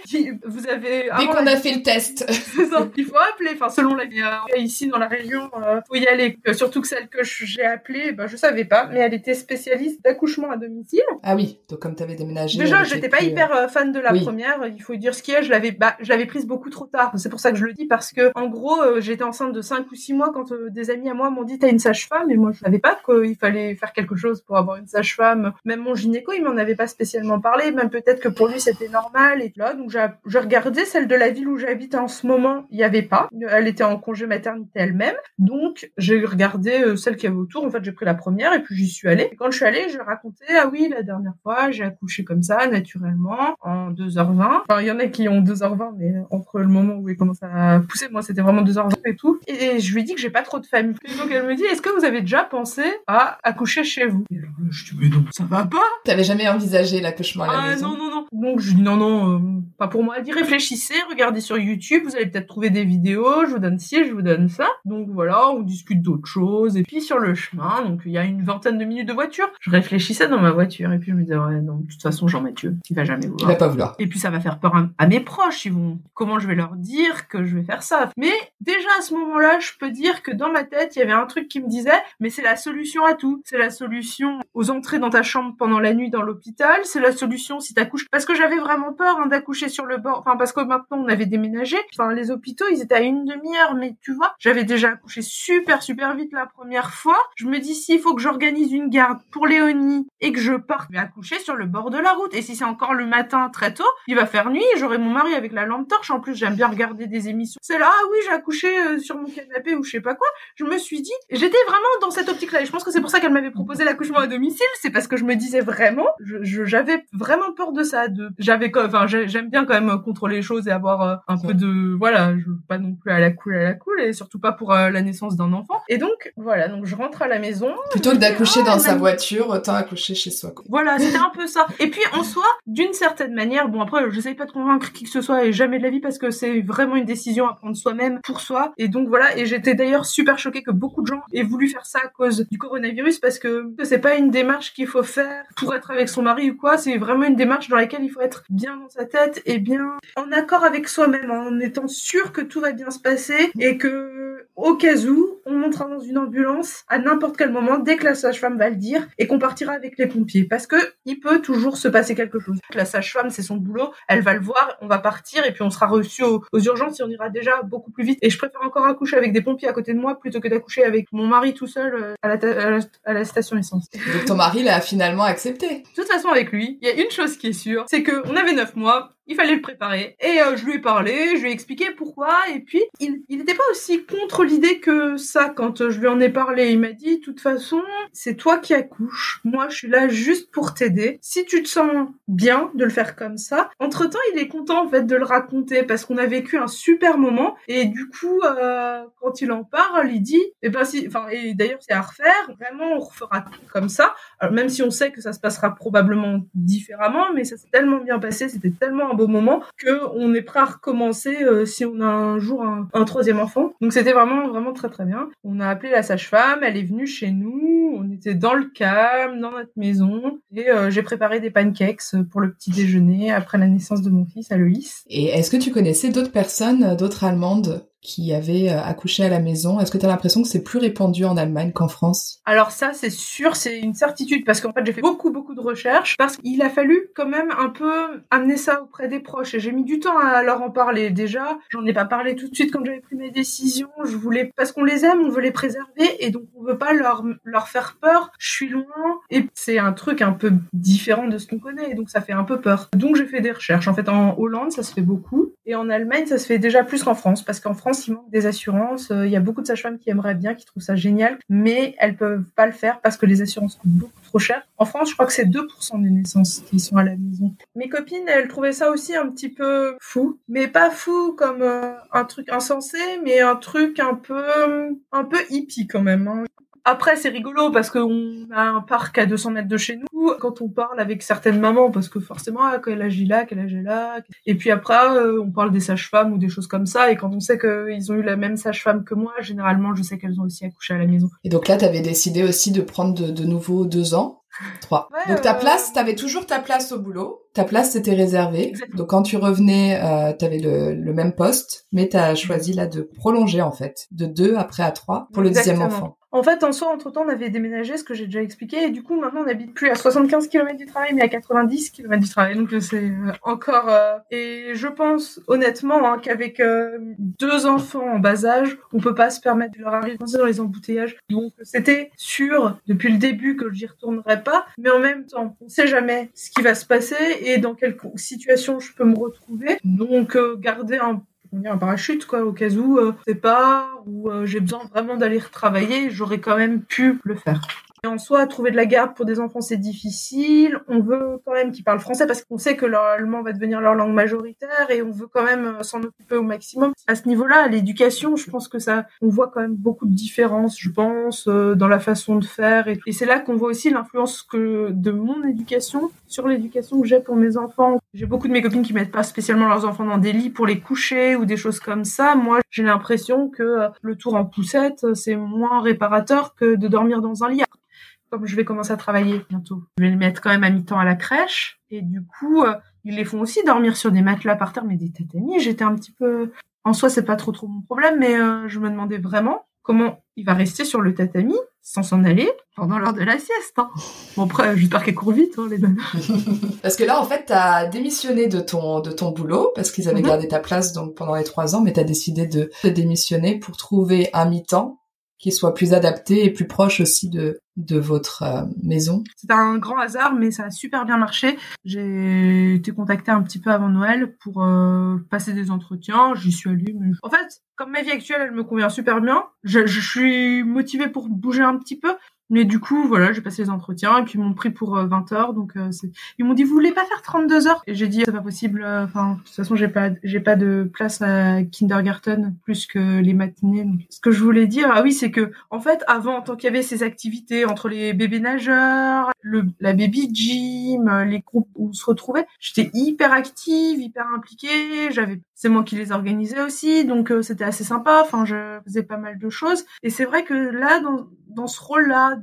vous avez dès qu'on a fait le test, il faut appeler. Enfin, selon la vie ici dans la région, euh, faut y aller. Surtout que celle que j'ai appelée, ben je savais pas, mais elle était spécialiste d'accouchement à domicile. Ah oui, donc comme tu avais déménagé. Déjà, j'étais pas hyper euh, fan de la première. Il faut dire ce qu'il y a. Je l'avais, bah, je l'avais prise beaucoup trop tard. C'est pour ça que je le dis parce que, en gros, euh, j'étais enceinte de 5 ou 6 mois quand euh, des amis à moi m'ont dit t'as une sage-femme et moi je savais pas qu'il fallait faire quelque chose pour avoir une sage-femme. Même mon gynéco, il m'en avait pas spécialement parlé. Même peut-être que pour lui c'était normal et là. Donc j'ai regardé celle de la ville où j'habite en ce moment. Il y avait pas. Elle était en congé maternité elle-même. Donc j'ai regardé celle qui avait autour. En fait, j'ai pris la première et puis j'y suis allée. Et quand je suis allée, j'ai raconté ah oui la dernière fois j'ai accouché comme ça naturellement en 2h20. Enfin, il y en a qui ont 2h20, mais entre le moment où il commence à pousser, moi c'était vraiment 2h20 et tout. Et je lui dis que j'ai pas trop de famille. Et donc elle me dit, est-ce que vous avez déjà pensé à accoucher chez vous? Et alors je dis, mais non, ça va pas T'avais jamais envisagé l'accouchement à la ah, maison? non, non, non. Donc je dis, non, non, euh, pas pour moi. Elle dit, réfléchissez, regardez sur YouTube, vous allez peut-être trouver des vidéos, je vous donne ci, je vous donne ça. Donc voilà, on discute d'autres choses. Et puis sur le chemin, donc il y a une vingtaine de minutes de voiture. Je réfléchissais dans ma voiture et puis je me disais, ouais, non, de toute façon, Jean-Mathieu, il va jamais vouloir. Il va pas vouloir. Et puis ça va faire peur à, mes proches. Ils vont, comment je vais leur dire que je vais faire ça? Mais déjà à ce moment-là, je peux dire que dans ma tête, il y avait un truc qui me disait, mais c'est la solution à tout. C'est la solution aux entrées dans ta chambre pendant la nuit dans l'hôpital. C'est la solution si t'accouches. Parce que j'avais vraiment peur hein, d'accoucher sur le bord. Enfin, parce que maintenant on avait déménagé. Enfin, les hôpitaux, ils étaient à une demi-heure. Mais tu vois, j'avais déjà accouché super, super vite la première fois. Je me dis, s'il faut que j'organise une garde pour Léonie et que je parte, mais accoucher sur le bord de la route. Et si c'est encore le matin très tôt, il va faire nuit, j'aurai mon mari avec la lampe torche. En plus, j'aime bien regarder des émissions. C'est là, ah oui, j'ai accouché euh, sur mon canapé ou je sais pas quoi. Je me suis dit, j'étais vraiment dans cette optique-là. Et je pense que c'est pour ça qu'elle m'avait proposé l'accouchement à domicile. C'est parce que je me disais vraiment, j'avais vraiment peur de ça. De, j'avais, enfin, j'aime bien quand même contrôler les choses et avoir euh, un peu de, voilà, je veux pas non plus à la cool à la cool et surtout pas pour euh, la naissance d'un enfant. Et donc, voilà, donc je rentre à la maison. Plutôt que d'accoucher dans sa voiture, autant accoucher chez soi. Quoi. Voilà, c'était un peu ça. Et puis en soi, d'une certaine manière, bon après, j'essaye pas de convaincre qui que ce soit et jamais de la vie parce que c'est vraiment une décision à prendre soi-même pour soi. Et donc voilà, et j'étais d'ailleurs super choquée que beaucoup de gens aient voulu faire ça à cause du coronavirus parce que c'est pas une démarche qu'il faut faire pour être avec son mari ou quoi, c'est vraiment une démarche dans laquelle il faut être bien dans sa tête et bien en accord avec soi-même, en étant sûr que tout va bien se passer et que au cas où, on montera dans une à n'importe quel moment dès que la sage-femme va le dire et qu'on partira avec les pompiers parce que il peut toujours se passer quelque chose. La sage-femme, c'est son boulot, elle va le voir, on va partir et puis on sera reçu aux, urgences et on ira déjà beaucoup plus vite. Et je préfère encore accoucher avec des pompiers à côté de moi plutôt que d'accoucher avec mon mari tout seul euh, à la, à la, station essence. Donc ton mari l'a finalement accepté. De toute façon, avec lui, il y a une chose qui est sûre, c'est que on avait neuf mois, il fallait le préparer. Et euh, je lui ai parlé, je lui ai expliqué pourquoi. Et puis, il n'était pas aussi contre l'idée que ça quand euh, je lui en ai parlé. Il m'a dit, de toute façon, c'est toi qui accouches. Moi, je suis là juste pour t'aider. Si tu te sens bien de le faire comme ça, entre-temps, il est content en fait de le raconter parce qu'on a vécu un super moment. Et du coup, euh, quand il en parle, il dit, et eh ben si, enfin, et d'ailleurs, c'est à refaire. Vraiment, on refera comme ça. même si on sait que ça se passera probablement différemment, mais ça s'est tellement bien passé, c'était tellement moment que on est prêt à recommencer si on a un jour un, troisième enfant. Donc c'était vraiment vraiment très très bien. On a appelé la sage-femme, elle est venue chez nous, on était dans le calme, dans notre maison, et j'ai préparé des pancakes pour le petit déjeuner après la naissance de mon fils Aloïs. Et est-ce que tu connaissais d'autres personnes, d'autres Allemandes? Qui avaient euh, accouché à la maison. Est-ce que tu as l'impression que c'est plus répandu en Allemagne qu'en France? Alors ça, c'est sûr, c'est une certitude parce qu'en fait, j'ai fait beaucoup, beaucoup de recherches parce qu'il a fallu quand même un peu amener ça auprès des proches et j'ai mis du temps à leur en parler déjà. J'en ai pas parlé tout de suite quand j'avais pris mes décisions. Je voulais, parce qu'on les aime, on veut les préserver et donc on veut pas leur, leur faire peur. Je suis loin et c'est un truc un peu différent de ce qu'on connaît et donc ça fait un peu peur. Donc j'ai fait des recherches. En fait, en Hollande, ça se fait beaucoup et en Allemagne, ça se fait déjà plus qu'en France parce qu'en France, il manque des assurances. Euh, il y a beaucoup de sages-femmes qui aimeraient bien, qui trouvent ça génial, mais elles peuvent pas le faire parce que les assurances coûtent beaucoup trop cher. En France, je crois que c'est 2% des naissances qui sont à la maison. Mes copines, elles trouvaient ça aussi un petit peu fou, mais pas fou comme euh, un truc insensé, mais un truc un peu, un peu hippie quand même. Hein. Après, c'est rigolo parce qu'on a un parc à 200 mètres de chez nous. Quand on parle avec certaines mamans, parce que forcément, ah, quel âge il a, quel âge elle a. Et puis après, euh, on parle des sages-femmes ou des choses comme ça. Et quand on sait qu'ils ont eu la même sage-femme que moi, généralement, je sais qu'elles ont aussi accouché à la maison. Et donc là, tu avais décidé aussi de prendre de, de nouveau deux ans Trois. Donc ta place, t'avais toujours ta place au boulot. Ta place c'était réservée. Donc quand tu revenais, euh, t'avais le, le même poste, mais t'as choisi là de prolonger en fait, de deux après à trois pour le deuxième enfant. En fait, en soi, entre-temps, on avait déménagé, ce que j'ai déjà expliqué, et du coup, maintenant, on n'habite plus à 75 km du travail, mais à 90 km du travail. Donc, c'est euh, encore... Euh, et je pense, honnêtement, hein, qu'avec euh, deux enfants en bas âge, on peut pas se permettre de leur arriver dans les embouteillages. Donc, c'était sûr, depuis le début, que j'y retournerais pas, mais en même temps, on sait jamais ce qui va se passer et dans quelle situation je peux me retrouver. Donc, garder un un parachute quoi au cas où euh, c'est pas ou euh, j'ai besoin vraiment d'aller travailler j'aurais quand même pu le faire en soi, trouver de la garde pour des enfants, c'est difficile. On veut quand même qu'ils parlent français parce qu'on sait que l'allemand va devenir leur langue majoritaire et on veut quand même euh, s'en occuper au maximum. À ce niveau-là, l'éducation, je pense que ça, on voit quand même beaucoup de différences, je pense, euh, dans la façon de faire. Et, c'est là qu'on voit aussi l'influence que de mon éducation sur l'éducation que j'ai pour mes enfants. J'ai beaucoup de mes copines qui mettent pas spécialement leurs enfants dans des lits pour les coucher ou des choses comme ça. Moi, j'ai l'impression que euh, le tour en poussette, c'est moins réparateur que de dormir dans un lit comme je vais commencer à travailler bientôt, je vais les mettre quand même à mi-temps à la crèche. Et du coup, euh, ils les font aussi dormir sur des matelas par terre, mais des tatamis. J'étais un petit peu... En soi, c'est pas trop trop mon problème, mais euh, je me demandais vraiment comment il va rester sur le tatami sans s'en aller pendant l'heure de la sieste. Hein. Bon après, j'espère qu'elle court vite, hein, les deux. parce que là, en fait, t'as démissionné de ton de ton boulot parce qu'ils avaient mhm. gardé ta place donc pendant les trois ans, mais t'as décidé de, de démissionner pour trouver un mi-temps qui soit plus adapté et plus proche aussi de, de votre euh, maison C'est un grand hasard, mais ça a super bien marché. J'ai été contactée un petit peu avant Noël pour euh, passer des entretiens. J'y suis allée. Mais... En fait, comme ma vie actuelle, elle me convient super bien, je, je suis motivée pour bouger un petit peu. Mais du coup, voilà, j'ai passé les entretiens et puis ils m'ont pris pour 20 euh, heures. Donc, euh, ils m'ont dit, vous voulez pas faire 32 heures? Et j'ai dit, c'est pas possible. Euh, enfin, de toute façon, j'ai pas, j'ai pas de place à kindergarten plus que les matinées. Donc, ce que je voulais dire, ah oui, c'est que, en fait, avant, tant qu'il y avait ces activités entre les bébés nageurs, le, la baby gym, les groupes où on se retrouvait, j'étais hyper active, hyper impliquée. J'avais, c'est moi qui les organisais aussi, donc c'était assez sympa. Enfin, je faisais pas mal de choses. Et c'est vrai que là, dans, dans ce rôle-là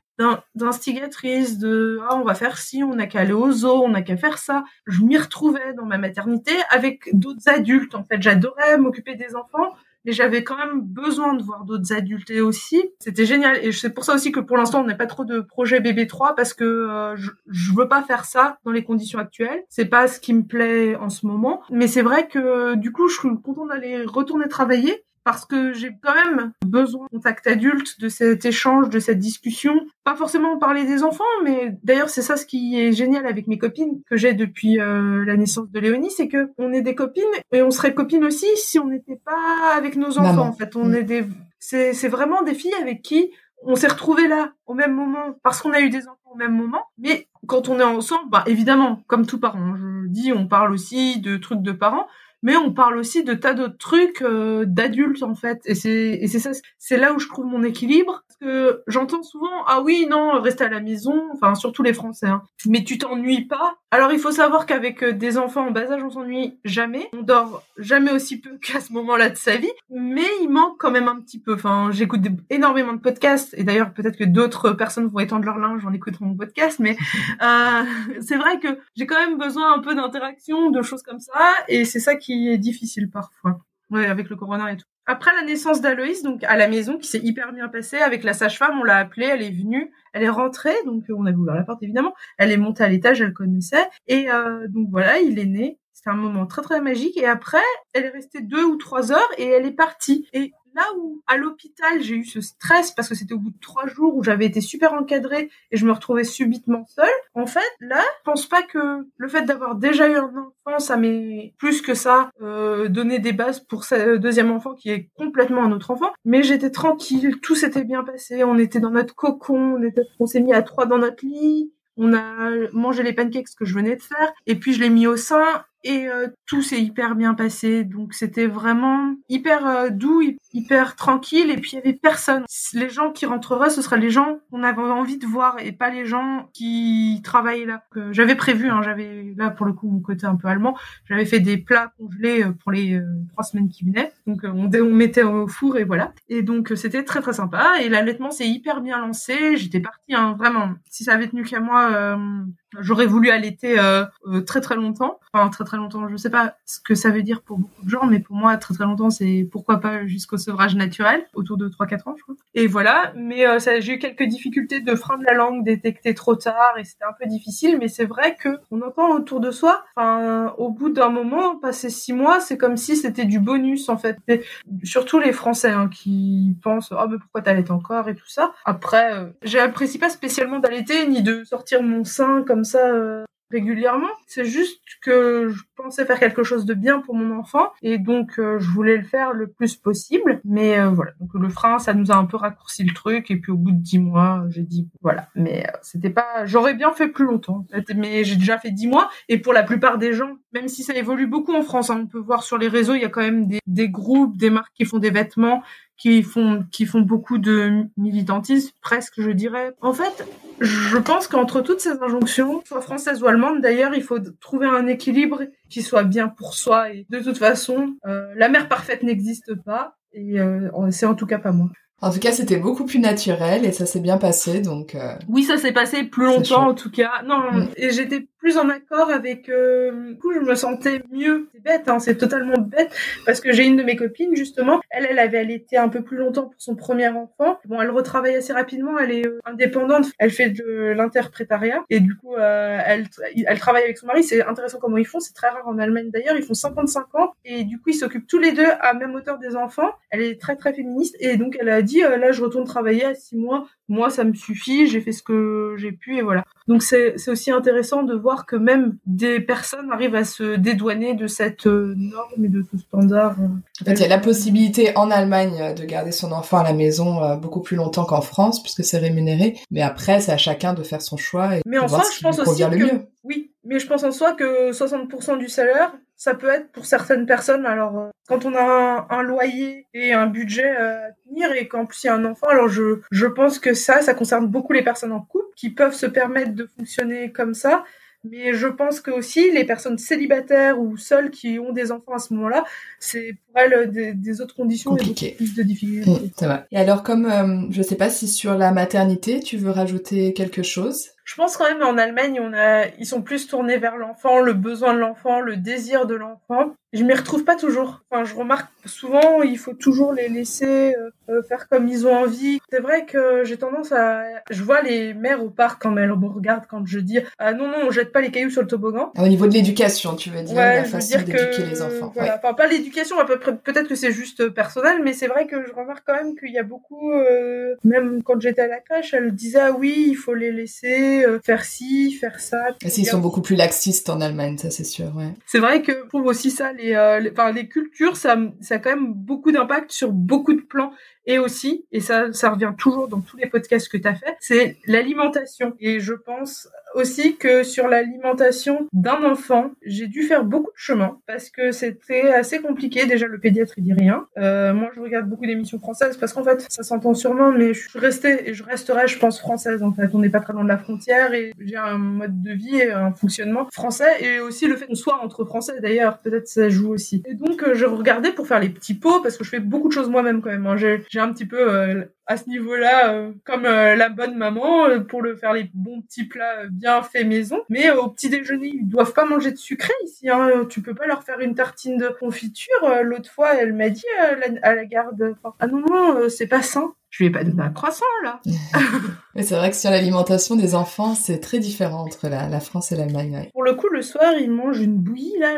d'instigatrice, de ah, on va faire ci, on n'a qu'à aller au zoo, on n'a qu'à faire ça. Je m'y retrouvais dans ma maternité avec d'autres adultes. En fait, j'adorais m'occuper des enfants, mais j'avais quand même besoin de voir d'autres adultes aussi. C'était génial. Et c'est pour ça aussi que pour l'instant, on n'a pas trop de projet bébé 3 parce que euh, je, je veux pas faire ça dans les conditions actuelles. C'est pas ce qui me plaît en ce moment. Mais c'est vrai que du coup, je suis contente d'aller retourner travailler parce que j'ai quand même besoin de contact adulte, de cet échange, de cette discussion. Pas forcément parler des enfants, mais d'ailleurs c'est ça ce qui est génial avec mes copines que j'ai depuis euh, la naissance de Léonie, c'est que on est des copines et on serait copines aussi si on n'était pas avec nos enfants. En fait, on est des, c'est c'est vraiment des filles avec qui on s'est retrouvés là au même moment parce qu'on a eu des enfants au même moment. Mais quand on est ensemble, bah évidemment, comme tout parent, je dis, on parle aussi de trucs de parents mais on parle aussi de tas d'autres trucs euh, d'adultes en fait. Et c'est ça c'est là où je trouve mon équilibre. Parce que j'entends souvent ah oui non reste à la maison enfin surtout les français hein. mais tu t'ennuies pas Alors il faut savoir qu'avec euh, des enfants en bas âge, on s'ennuie jamais. On dort jamais aussi peu qu'à ce moment-là de sa vie, mais il manque quand même un petit peu. Enfin, j'écoute énormément de podcasts. Et d'ailleurs peut-être que d'autres personnes vont étendre leur linge en écoutant mon podcast, mais euh, c'est vrai que j'ai quand même besoin un peu d'interaction, de choses comme ça, et c'est ça qui est difficile parfois. Ouais, avec le corona et tout. Après la naissance d'Aloïs, donc à la maison, qui s'est hyper bien passée, avec la sage-femme, on l'a appelée, elle est venue, elle est rentrée, donc on a ouvert la porte évidemment, elle est montée à l'étage, elle connaissait, et euh, donc voilà, il est né. C'était un moment très très magique, et après, elle est restée deux ou trois heures, et elle est partie. Et là où à l'hôpital j'ai eu ce stress parce que c'était au bout de trois jours où j'avais été super encadrée et je me retrouvais subitement seule, en fait là je pense pas que le fait d'avoir déjà eu un enfant ça m'est plus que ça euh, donné des bases pour ce deuxième enfant qui est complètement un autre enfant, mais j'étais tranquille, tout s'était bien passé, on était dans notre cocon, on, on s'est mis à trois dans notre lit, on a mangé les pancakes que je venais de faire et puis je l'ai mis au sein et euh, tout s'est hyper bien passé. Donc c'était vraiment hyper euh, doux, hyper tranquille et puis il y avait personne. Les gens qui rentreraient, ce seraient les gens qu'on avait envie de voir et pas les gens qui travaillaient là. J'avais prévu, hein, j'avais là pour le coup mon côté un peu allemand, j'avais fait des plats congelés euh, pour les trois semaines qui venaient. Donc on, on mettait au four et voilà. Et donc c'était très très sympa et l'allaitement s'est hyper bien lancé. J'étais partie hein, vraiment. Si ça avait tenu qu'à moi, j'aurais voulu allaiter très très longtemps. Enfin très très longtemps. Je sais pas ce que ça veut dire pour beaucoup de gens, mais pour moi, très très longtemps, c'est pourquoi pas jusqu'au sevrage naturel, autour de 3-4 ans, je crois. Et voilà, mais euh, j'ai eu quelques difficultés de frein de la langue détecté trop tard, et c'était un peu difficile, mais c'est vrai que on entend autour de soi, enfin, au bout d'un moment, passer 6 mois, c'est comme si c'était du bonus, en fait. surtout les Français, hein, qui pensent, oh, mais pourquoi t'allaites encore, et tout ça. Après, euh, j'apprécie pas spécialement d'allaiter, ni de sortir mon sein comme ça, euh, régulièrement. C'est juste que je pensais faire quelque chose de bien pour mon enfant et donc euh, je voulais le faire le plus possible. Mais euh, voilà, donc le frein, ça nous a un peu raccourci le truc et puis au bout de dix mois, j'ai dit voilà. Mais c'était pas, j'aurais bien fait plus longtemps. Mais j'ai déjà fait dix mois et pour la plupart des gens, même si ça évolue beaucoup en France, hein, on peut voir sur les réseaux, il y a quand même des groupes, des marques qui font des vêtements qui font qui font beaucoup de militantisme presque je dirais en fait je pense qu'entre toutes ces injonctions soit française ou allemande d'ailleurs il faut trouver un équilibre qui soit bien pour soi et de toute façon euh, la mère parfaite n'existe pas et euh, c'est en tout cas pas moi en tout cas, c'était beaucoup plus naturel et ça s'est bien passé, donc. Euh... Oui, ça s'est passé plus longtemps en tout cas. Non, mm. et j'étais plus en accord avec. Euh, du coup, je me sentais mieux. C'est bête, hein, c'est totalement bête parce que j'ai une de mes copines justement. Elle, elle avait allaité un peu plus longtemps pour son premier enfant. Bon, elle retravaille assez rapidement. Elle est euh, indépendante. Elle fait de l'interprétariat et du coup, euh, elle, elle travaille avec son mari. C'est intéressant comment ils font. C'est très rare en Allemagne d'ailleurs. Ils font 55 ans et du coup, ils s'occupent tous les deux à même hauteur des enfants. Elle est très très féministe et donc elle a dit là je retourne travailler à six mois, moi ça me suffit, j'ai fait ce que j'ai pu et voilà. Donc c'est aussi intéressant de voir que même des personnes arrivent à se dédouaner de cette euh, norme et de ce standard. Euh. En fait, il y a la possibilité en Allemagne de garder son enfant à la maison beaucoup plus longtemps qu'en France puisque c'est rémunéré, mais après c'est à chacun de faire son choix et mais en soi, je pense aussi que mieux. oui, mais je pense en soi que 60% du salaire ça peut être pour certaines personnes. Alors, euh, quand on a un, loyer et un budget à tenir et qu'en plus il y a un enfant, alors je, je pense que ça, ça concerne beaucoup les personnes en couple qui peuvent se permettre de fonctionner comme ça. Mais je pense que aussi les personnes célibataires ou seules qui ont des enfants à ce moment-là, c'est des, autres conditions et plus de difficultés. Mmh, et alors, comme euh, je sais pas si sur la maternité, tu veux rajouter quelque chose? Je pense quand même en Allemagne, on a, ils sont plus tournés vers l'enfant, le besoin de l'enfant, le désir de l'enfant. Je m'y retrouve pas toujours. Enfin, je remarque souvent, il faut toujours les laisser euh, euh, faire comme ils ont envie. C'est vrai que j'ai tendance à, je vois les mères au parc quand elles me regardent quand je dis ah non non, on jette pas les cailloux sur le toboggan. Au niveau de l'éducation, tu veux dire la façon d'éduquer les enfants. Voilà. Enfin, pas l'éducation, peut-être que c'est juste personnel, mais c'est vrai que je remarque quand même qu'il y a beaucoup, euh, même quand j'étais à la crèche, elle disait ah oui, il faut les laisser euh, faire ci, faire ça. Et ils sont beaucoup plus laxistes en Allemagne, ça c'est sûr, ouais. C'est vrai que je trouve aussi ça, les, euh, les, enfin, les cultures, ça, ça a quand même beaucoup d'impact sur beaucoup de plans. Et aussi, et ça, ça revient toujours dans tous les podcasts que tu as fait, c'est l'alimentation. Et je pense aussi que sur l'alimentation d'un enfant, j'ai dû faire beaucoup de chemin parce que c'était assez compliqué. Déjà, le pédiatre, il dit rien. Euh, moi, je regarde beaucoup d'émissions françaises parce qu'en fait, ça s'entend sûrement, mais je suis restée et je resterai, je pense, française en fait. On n'est pas très loin de la frontière et j'ai un mode de vie et un fonctionnement français et aussi le fait qu'on soit entre français d'ailleurs, peut-être ça joue aussi. Et donc, euh, je regardais pour faire les petits pots parce que je fais beaucoup de choses moi-même quand même. Hein. Un petit peu euh, à ce niveau-là, euh, comme euh, la bonne maman, euh, pour le faire les bons petits plats bien faits maison. Mais au petit déjeuner, ils doivent pas manger de sucré ici. Hein. Tu peux pas leur faire une tartine de confiture. L'autre fois, elle m'a dit à la garde, ah non non, c'est pas sain je lui ai pas donné un croissant là. Mais c'est vrai que sur l'alimentation des enfants, c'est très différent entre la, France et l'Allemagne. Pour le coup, le soir, ils mangent une bouillie là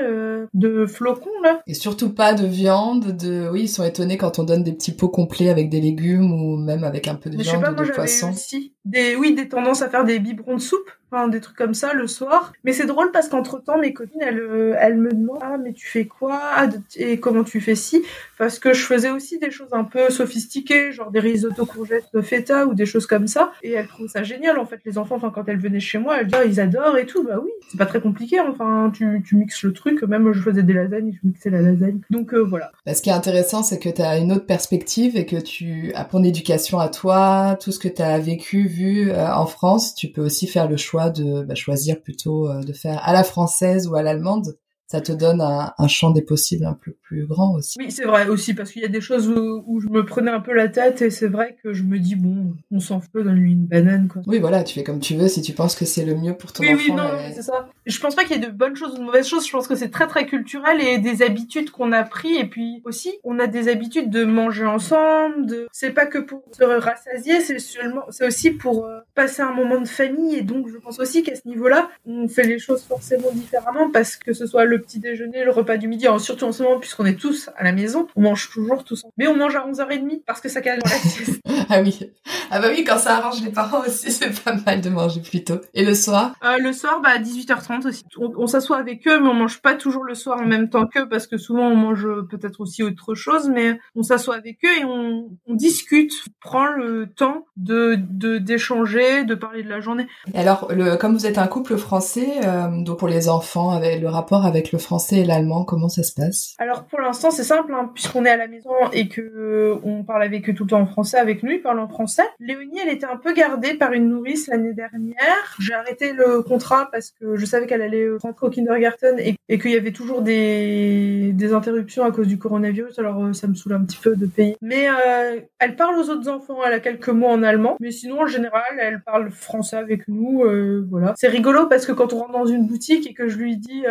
de flocons là. Et surtout pas de viande. De oui, ils sont étonnés quand on donne des petits pots complets avec des légumes ou même avec un peu de viande ou de poisson. Aussi des, oui, des tendances à faire des biberons de soupe, enfin, des trucs comme ça le soir. Mais c'est drôle parce qu'entre temps, mes copines, elles, euh, elles me demandent, ah, mais tu fais quoi? Ah, et comment tu fais ci? Parce que je faisais aussi des choses un peu sophistiquées, genre des risottos courgettes de feta ou des choses comme ça. Et elles trouvent ça génial, en fait, les enfants, enfin, quand elles venaient chez moi, elles disaient, ah, ils adorent et tout. Bah oui, c'est pas très compliqué, enfin, tu, tu mixes le truc. Même je faisais des lasagnes, je mixais la lasagne. Donc, euh, voilà. Bah, ce qui est intéressant, c'est que tu as une autre perspective et que tu as ton éducation à toi, tout ce que tu as vécu, euh, en France, tu peux aussi faire le choix de bah, choisir plutôt euh, de faire à la française ou à l'allemande ça te donne un, champ des possibles un peu plus grand aussi. Oui, c'est vrai aussi, parce qu'il y a des choses où, je me prenais un peu la tête et c'est vrai que je me dis, bon, on s'en fout, donne-lui une banane, quoi. Oui, voilà, tu fais comme tu veux si tu penses que c'est le mieux pour ton enfant. Oui, oui, non, c'est ça. Je pense pas qu'il y ait de bonnes choses ou de mauvaises choses, je pense que c'est très très culturel et des habitudes qu'on a pris et puis aussi, on a des habitudes de manger ensemble, de... c'est pas que pour se rassasier, c'est seulement, c'est aussi pour euh, passer un moment de famille et donc je pense aussi qu'à ce niveau-là, on fait les choses forcément différemment parce que ce soit le petit déjeuner, le repas du midi, surtout en ce moment, puisqu'on est tous à la maison, on mange toujours tous. Mais on mange à 11h30 parce que ça calme la sieste. ah oui. Ah bah oui, quand ça arrange les parents aussi, c'est pas mal de manger plus tôt. Et le soir? Euh, Le soir, bah, à 18h30 aussi. On, s'assoit avec eux, mais on mange pas toujours le soir en même temps qu'eux parce que souvent on mange peut-être aussi autre chose, mais on s'assoit avec eux et on, discute, on prend le temps de d'échanger, de, parler de la journée. Et alors, le, comme vous êtes un couple français, euh, donc pour les enfants, avec le rapport avec le français et l'allemand, comment ça se passe? Alors pour l'instant c'est simple, hein, puisqu'on est à la maison et que euh, on parle avec eux tout le temps en français, avec nous ils parlent en français. Léonie elle était un peu gardée par une nourrice l'année dernière. J'ai arrêté le contrat parce que je savais qu'elle allait rentrer au kindergarten et, qu'il y avait toujours des, des interruptions à cause du coronavirus, alors euh, ça me saoule un petit peu de payer. Mais euh, elle parle aux autres enfants, elle a quelques mots en allemand, mais sinon en général elle parle français avec nous, voilà. C'est rigolo parce que quand on rentre dans une boutique et que je lui dis,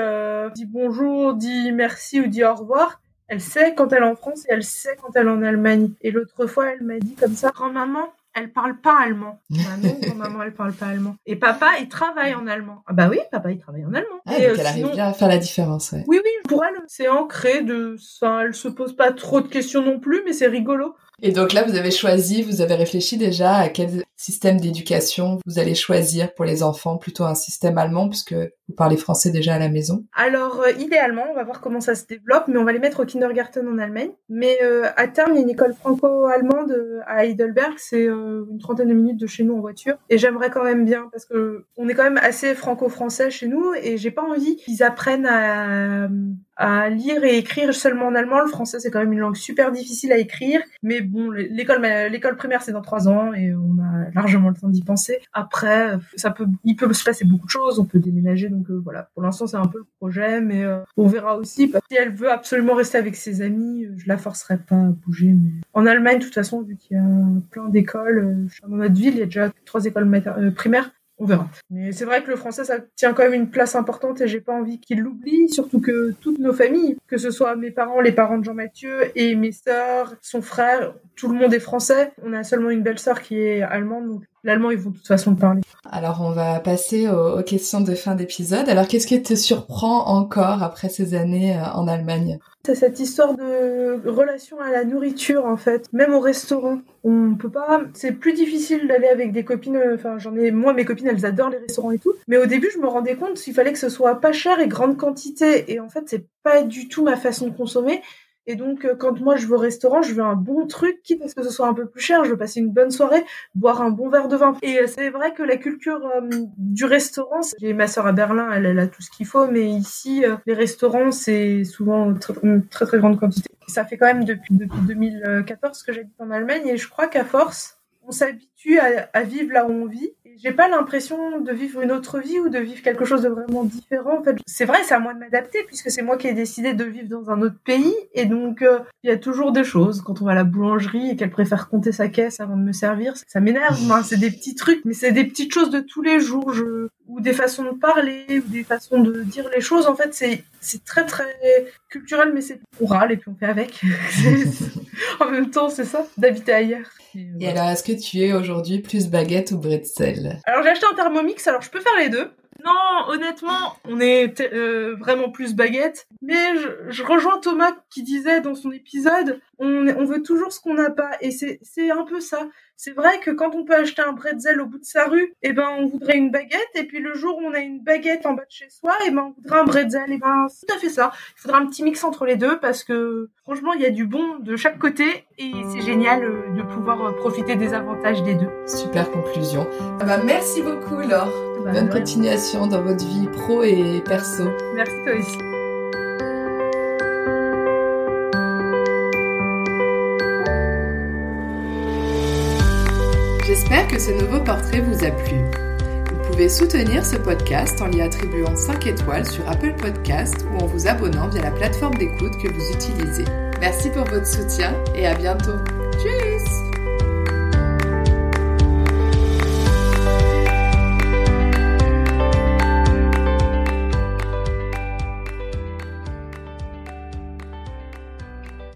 dis bonjour dit merci ou dit au revoir, elle sait quand elle est en France et elle sait quand elle est en Allemagne. Et l'autre fois, elle m'a dit comme ça, grand-maman, elle parle pas allemand. Bah non, grand-maman, elle parle pas allemand. Et papa, il travaille en allemand. Ah bah oui, papa, il travaille en allemand. Ah, et donc euh, elle arrive bien à faire la différence, ouais. Oui, oui, pour elle, c'est ancré de, enfin, elle se pose pas trop de questions non plus, mais c'est rigolo. Et donc là, vous avez choisi, vous avez réfléchi déjà à quel système d'éducation vous allez choisir pour les enfants, plutôt un système allemand, puisque vous parlez français déjà à la maison Alors, euh, idéalement, on va voir comment ça se développe, mais on va les mettre au kindergarten en Allemagne. Mais euh, à terme, il y a une école franco-allemande euh, à Heidelberg, c'est une trentaine de minutes de chez nous en voiture. Et j'aimerais quand même bien, parce que on est quand même assez franco-français chez nous, et j'ai pas envie qu'ils apprennent à, à lire et écrire seulement en allemand. Le français, c'est quand même une langue super difficile à écrire. Mais bon, l'école, l'école primaire, c'est dans trois ans et on a largement le temps d'y penser. Après, ça peut, il peut se passer beaucoup de choses. On peut déménager. Donc euh, voilà, pour l'instant, c'est un peu le projet, mais euh, on verra aussi. Si elle veut absolument rester avec ses amis, euh, je la forcerai pas à bouger. Mais... En Allemagne, de toute façon, vu qu'il y a plein d'écoles, dans notre ville, il y a déjà trois écoles primaires on verra. Mais c'est vrai que le français, ça tient quand même une place importante et j'ai pas envie qu'il l'oublie, surtout que toutes nos familles, que ce soit mes parents, les parents de Jean-Mathieu et mes sœurs, son frère, tout le monde est français. On a seulement une belle sœur qui est allemande, l'allemand, ils vont de toute façon parler. Alors, on va passer aux, questions de fin d'épisode. Alors, qu'est-ce qui te surprend encore après ces années euh, en Allemagne? C'est cette histoire de relation à la nourriture, en fait. Même au restaurant. On peut pas, c'est plus difficile d'aller avec des copines, enfin, j'en ai, moi, mes copines, elles adorent les restaurants et tout. Mais au début, je me rendais compte qu'il fallait que ce soit pas cher et grande quantité. Et en fait, c'est pas du tout ma façon de consommer. Et donc, euh, quand moi je vais au restaurant, je veux un bon truc, quitte à ce que ce soit un peu plus cher. Je veux passer une bonne soirée, boire un bon verre de vin. Et euh, c'est vrai que la culture euh, du restaurant, j'ai ma sœur à Berlin, elle, a tout ce qu'il faut, mais ici, les restaurants, c'est souvent très, très très grande quantité. ça fait quand même depuis depuis 2014 que j'habite en Allemagne, et je crois qu'à force, on s'habitue à, à vivre là où on vit j'ai pas l'impression de vivre une autre vie ou de vivre quelque chose de vraiment différent. En fait, c'est vrai, c'est à moi de m'adapter puisque c'est moi qui ai décidé de vivre dans un autre pays et donc euh, il y a toujours des choses quand on va à la boulangerie et qu'elle préfère compter sa caisse avant de me servir, ça m'énerve. Hein. c'est des petits trucs, mais c'est des petites choses de tous les jours, je... ou des façons de parler ou des façons de dire les choses. En fait, c'est c'est très très culturel, mais c'est on râle et puis on fait avec. en même temps, c'est ça, d'habiter ailleurs. Et, alors, est-ce que tu es aujourd'hui plus baguette ou bretzel? Alors, j'ai acheté un thermomix, alors je peux faire les deux. Non, honnêtement, on est euh, vraiment plus baguette. Mais je, rejoins Thomas qui disait dans son épisode, on, veut toujours ce qu'on n'a pas. Et c'est un peu ça. C'est vrai que quand on peut acheter un bretzel au bout de sa rue, eh ben on voudrait une baguette. Et puis le jour où on a une baguette en bas de chez soi, eh ben on voudrait un bretzel. Et eh ben c'est tout à fait ça. Il faudra un petit mix entre les deux parce que franchement il y a du bon de chaque côté et c'est génial euh, de pouvoir euh, profiter des avantages des deux. Super conclusion. Ah bah, merci beaucoup Laure. Bah, Bonne continuation dans votre vie pro et perso. Merci toi aussi. J'espère que ce nouveau portrait vous a plu. Vous pouvez soutenir ce podcast en lui attribuant 5 étoiles sur Apple Podcast ou en vous abonnant via la plateforme d'écoute que vous utilisez. Merci pour votre soutien et à bientôt. Tchuss